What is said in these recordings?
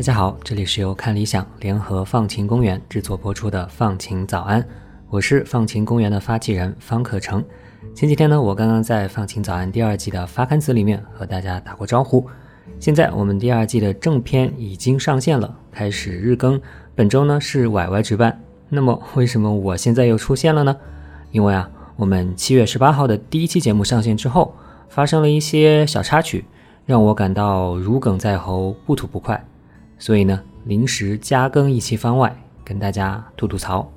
大家好，这里是由看理想联合放晴公园制作播出的《放晴早安》，我是放晴公园的发起人方可成。前几天呢，我刚刚在《放晴早安》第二季的发刊词里面和大家打过招呼。现在我们第二季的正片已经上线了，开始日更。本周呢是 Y Y 值班。那么为什么我现在又出现了呢？因为啊，我们七月十八号的第一期节目上线之后，发生了一些小插曲，让我感到如鲠在喉，不吐不快。所以呢，临时加更一期番外，跟大家吐吐槽。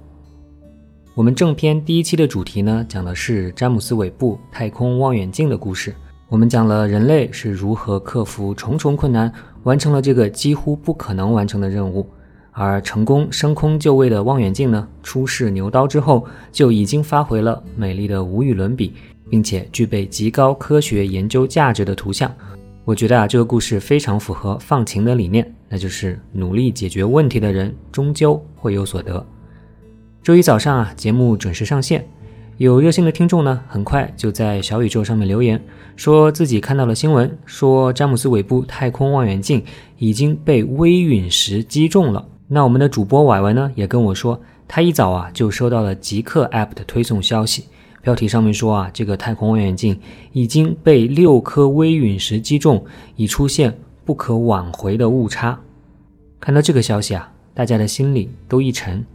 我们正片第一期的主题呢，讲的是詹姆斯·韦布太空望远镜的故事。我们讲了人类是如何克服重重困难，完成了这个几乎不可能完成的任务。而成功升空就位的望远镜呢，出世牛刀之后，就已经发回了美丽的无与伦比，并且具备极高科学研究价值的图像。我觉得啊，这个故事非常符合放晴的理念，那就是努力解决问题的人终究会有所得。周一早上啊，节目准时上线，有热心的听众呢，很快就在小宇宙上面留言，说自己看到了新闻，说詹姆斯韦布太空望远镜已经被微陨石击中了。那我们的主播婉婉呢，也跟我说，他一早啊就收到了极客 App 的推送消息。标题上面说啊，这个太空望远镜已经被六颗微陨石击中，已出现不可挽回的误差。看到这个消息啊，大家的心里都一沉。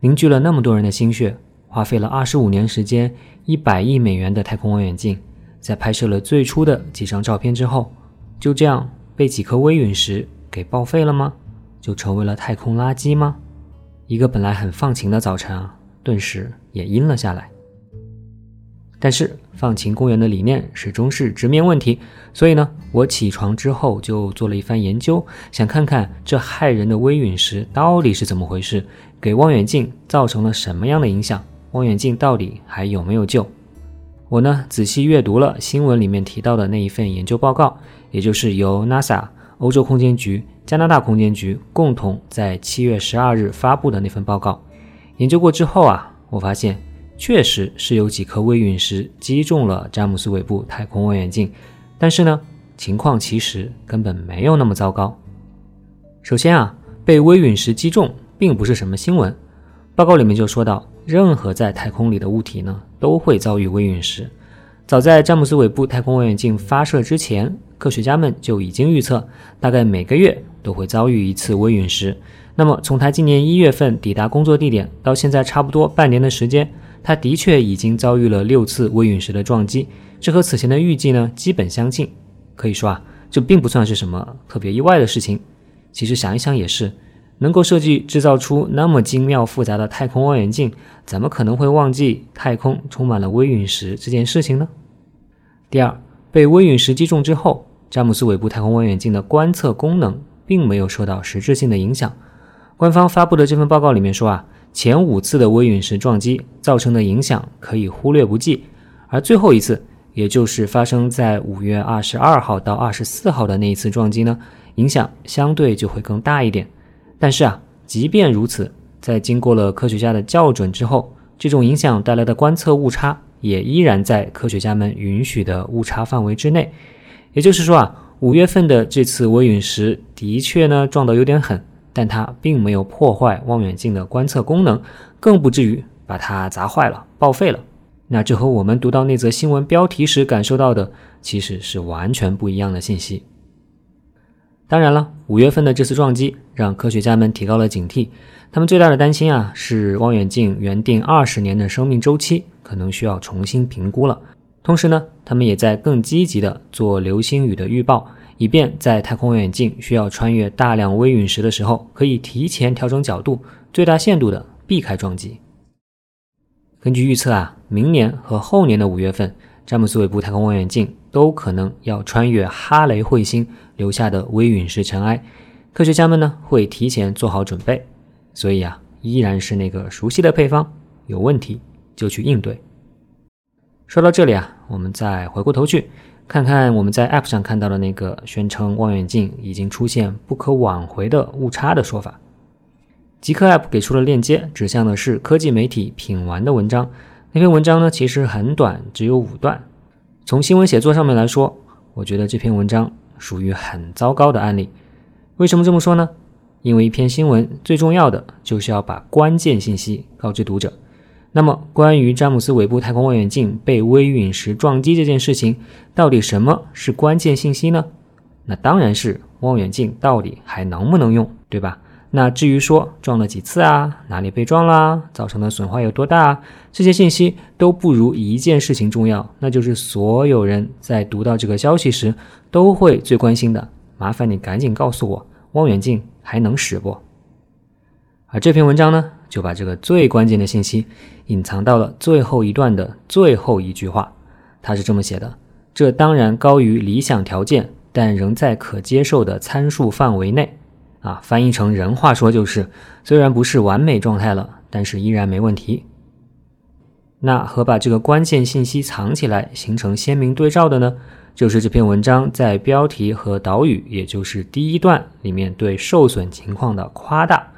凝聚了那么多人的心血，花费了二十五年时间，一百亿美元的太空望远镜，在拍摄了最初的几张照片之后，就这样被几颗微陨石给报废了吗？就成为了太空垃圾吗？一个本来很放晴的早晨啊，顿时也阴了下来。但是放晴公园的理念始终是直面问题，所以呢，我起床之后就做了一番研究，想看看这骇人的微陨石到底是怎么回事，给望远镜造成了什么样的影响，望远镜到底还有没有救？我呢，仔细阅读了新闻里面提到的那一份研究报告，也就是由 NASA、欧洲空间局、加拿大空间局共同在七月十二日发布的那份报告。研究过之后啊，我发现。确实是有几颗微陨石击中了詹姆斯韦布太空望远镜，但是呢，情况其实根本没有那么糟糕。首先啊，被微陨石击中并不是什么新闻。报告里面就说到，任何在太空里的物体呢，都会遭遇微陨石。早在詹姆斯韦布太空望远镜发射之前，科学家们就已经预测，大概每个月都会遭遇一次微陨石。那么从他今年一月份抵达工作地点到现在，差不多半年的时间。他的确已经遭遇了六次微陨石的撞击，这和此前的预计呢基本相近。可以说啊，这并不算是什么特别意外的事情。其实想一想也是，能够设计制造出那么精妙复杂的太空望远镜，怎么可能会忘记太空充满了微陨石这件事情呢？第二，被微陨石击中之后，詹姆斯韦布太空望远镜的观测功能并没有受到实质性的影响。官方发布的这份报告里面说啊。前五次的微陨石撞击造成的影响可以忽略不计，而最后一次，也就是发生在五月二十二号到二十四号的那一次撞击呢，影响相对就会更大一点。但是啊，即便如此，在经过了科学家的校准之后，这种影响带来的观测误差也依然在科学家们允许的误差范围之内。也就是说啊，五月份的这次微陨石的确呢撞得有点狠。但它并没有破坏望远镜的观测功能，更不至于把它砸坏了、报废了。那这和我们读到那则新闻标题时感受到的其实是完全不一样的信息。当然了，五月份的这次撞击让科学家们提高了警惕，他们最大的担心啊是望远镜原定二十年的生命周期可能需要重新评估了。同时呢，他们也在更积极的做流星雨的预报。以便在太空望远镜需要穿越大量微陨石的时候，可以提前调整角度，最大限度的避开撞击。根据预测啊，明年和后年的五月份，詹姆斯韦布太空望远镜都可能要穿越哈雷彗星留下的微陨石尘埃。科学家们呢会提前做好准备，所以啊，依然是那个熟悉的配方，有问题就去应对。说到这里啊，我们再回过头去。看看我们在 App 上看到的那个宣称望远镜已经出现不可挽回的误差的说法。极客 App 给出了链接，指向的是科技媒体品玩的文章。那篇文章呢，其实很短，只有五段。从新闻写作上面来说，我觉得这篇文章属于很糟糕的案例。为什么这么说呢？因为一篇新闻最重要的就是要把关键信息告知读者。那么，关于詹姆斯韦布太空望远镜被微陨石撞击这件事情，到底什么是关键信息呢？那当然是望远镜到底还能不能用，对吧？那至于说撞了几次啊，哪里被撞啦，造成的损坏有多大，这些信息都不如一件事情重要，那就是所有人在读到这个消息时都会最关心的。麻烦你赶紧告诉我，望远镜还能使不？而这篇文章呢，就把这个最关键的信息隐藏到了最后一段的最后一句话。他是这么写的：这当然高于理想条件，但仍在可接受的参数范围内。啊，翻译成人话说就是，虽然不是完美状态了，但是依然没问题。那和把这个关键信息藏起来形成鲜明对照的呢，就是这篇文章在标题和导语，也就是第一段里面对受损情况的夸大，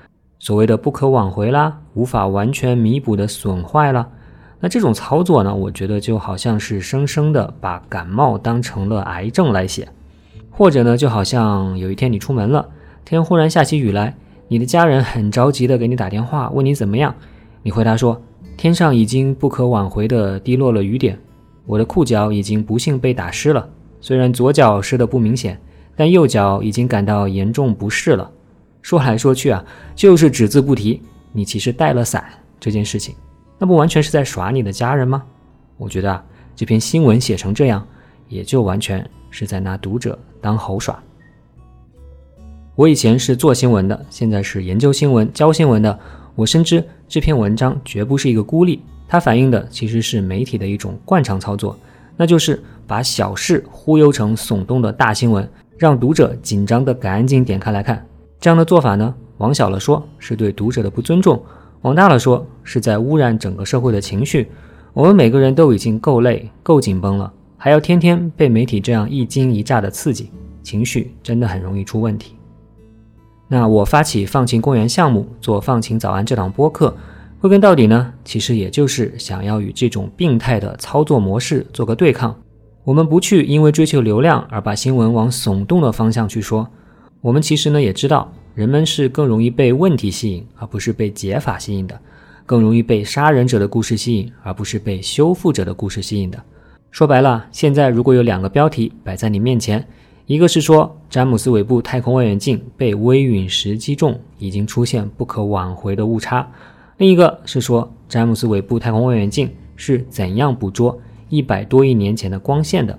所谓的不可挽回啦，无法完全弥补的损坏啦。那这种操作呢，我觉得就好像是生生的把感冒当成了癌症来写，或者呢，就好像有一天你出门了。天忽然下起雨来，你的家人很着急的给你打电话，问你怎么样。你回答说：“天上已经不可挽回的滴落了雨点，我的裤脚已经不幸被打湿了。虽然左脚湿的不明显，但右脚已经感到严重不适了。”说来说去啊，就是只字不提你其实带了伞这件事情，那不完全是在耍你的家人吗？我觉得啊，这篇新闻写成这样，也就完全是在拿读者当猴耍。我以前是做新闻的，现在是研究新闻、教新闻的。我深知这篇文章绝不是一个孤立，它反映的其实是媒体的一种惯常操作，那就是把小事忽悠成耸动的大新闻，让读者紧张的赶紧点开来看。这样的做法呢，往小了说是对读者的不尊重，往大了说是在污染整个社会的情绪。我们每个人都已经够累、够紧绷了，还要天天被媒体这样一惊一乍的刺激，情绪真的很容易出问题。那我发起放晴公园项目，做放晴早安这档播客，归根到底呢，其实也就是想要与这种病态的操作模式做个对抗。我们不去因为追求流量而把新闻往耸动的方向去说。我们其实呢也知道，人们是更容易被问题吸引，而不是被解法吸引的；更容易被杀人者的故事吸引，而不是被修复者的故事吸引的。说白了，现在如果有两个标题摆在你面前。一个是说詹姆斯韦布太空望远镜被微陨石击中，已经出现不可挽回的误差；另一个是说詹姆斯韦布太空望远镜是怎样捕捉一百多亿年前的光线的。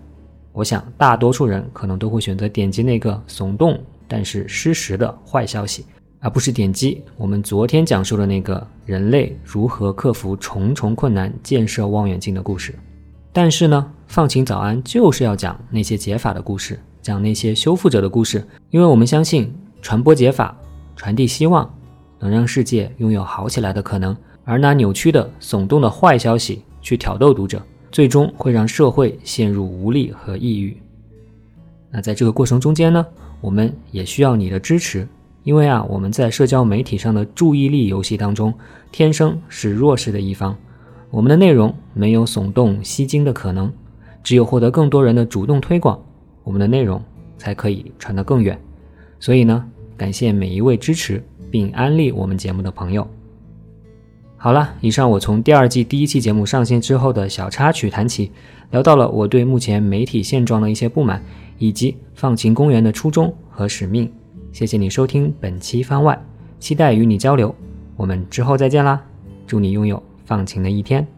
我想大多数人可能都会选择点击那个耸动但是失实的坏消息，而不是点击我们昨天讲述的那个人类如何克服重重困难建设望远镜的故事。但是呢，放晴早安就是要讲那些解法的故事。讲那些修复者的故事，因为我们相信传播解法、传递希望，能让世界拥有好起来的可能。而拿扭曲的、耸动的坏消息去挑逗读者，最终会让社会陷入无力和抑郁。那在这个过程中间呢，我们也需要你的支持，因为啊，我们在社交媒体上的注意力游戏当中，天生是弱势的一方。我们的内容没有耸动吸睛的可能，只有获得更多人的主动推广。我们的内容才可以传得更远，所以呢，感谢每一位支持并安利我们节目的朋友。好了，以上我从第二季第一期节目上线之后的小插曲谈起，聊到了我对目前媒体现状的一些不满，以及放晴公园的初衷和使命。谢谢你收听本期番外，期待与你交流，我们之后再见啦！祝你拥有放晴的一天。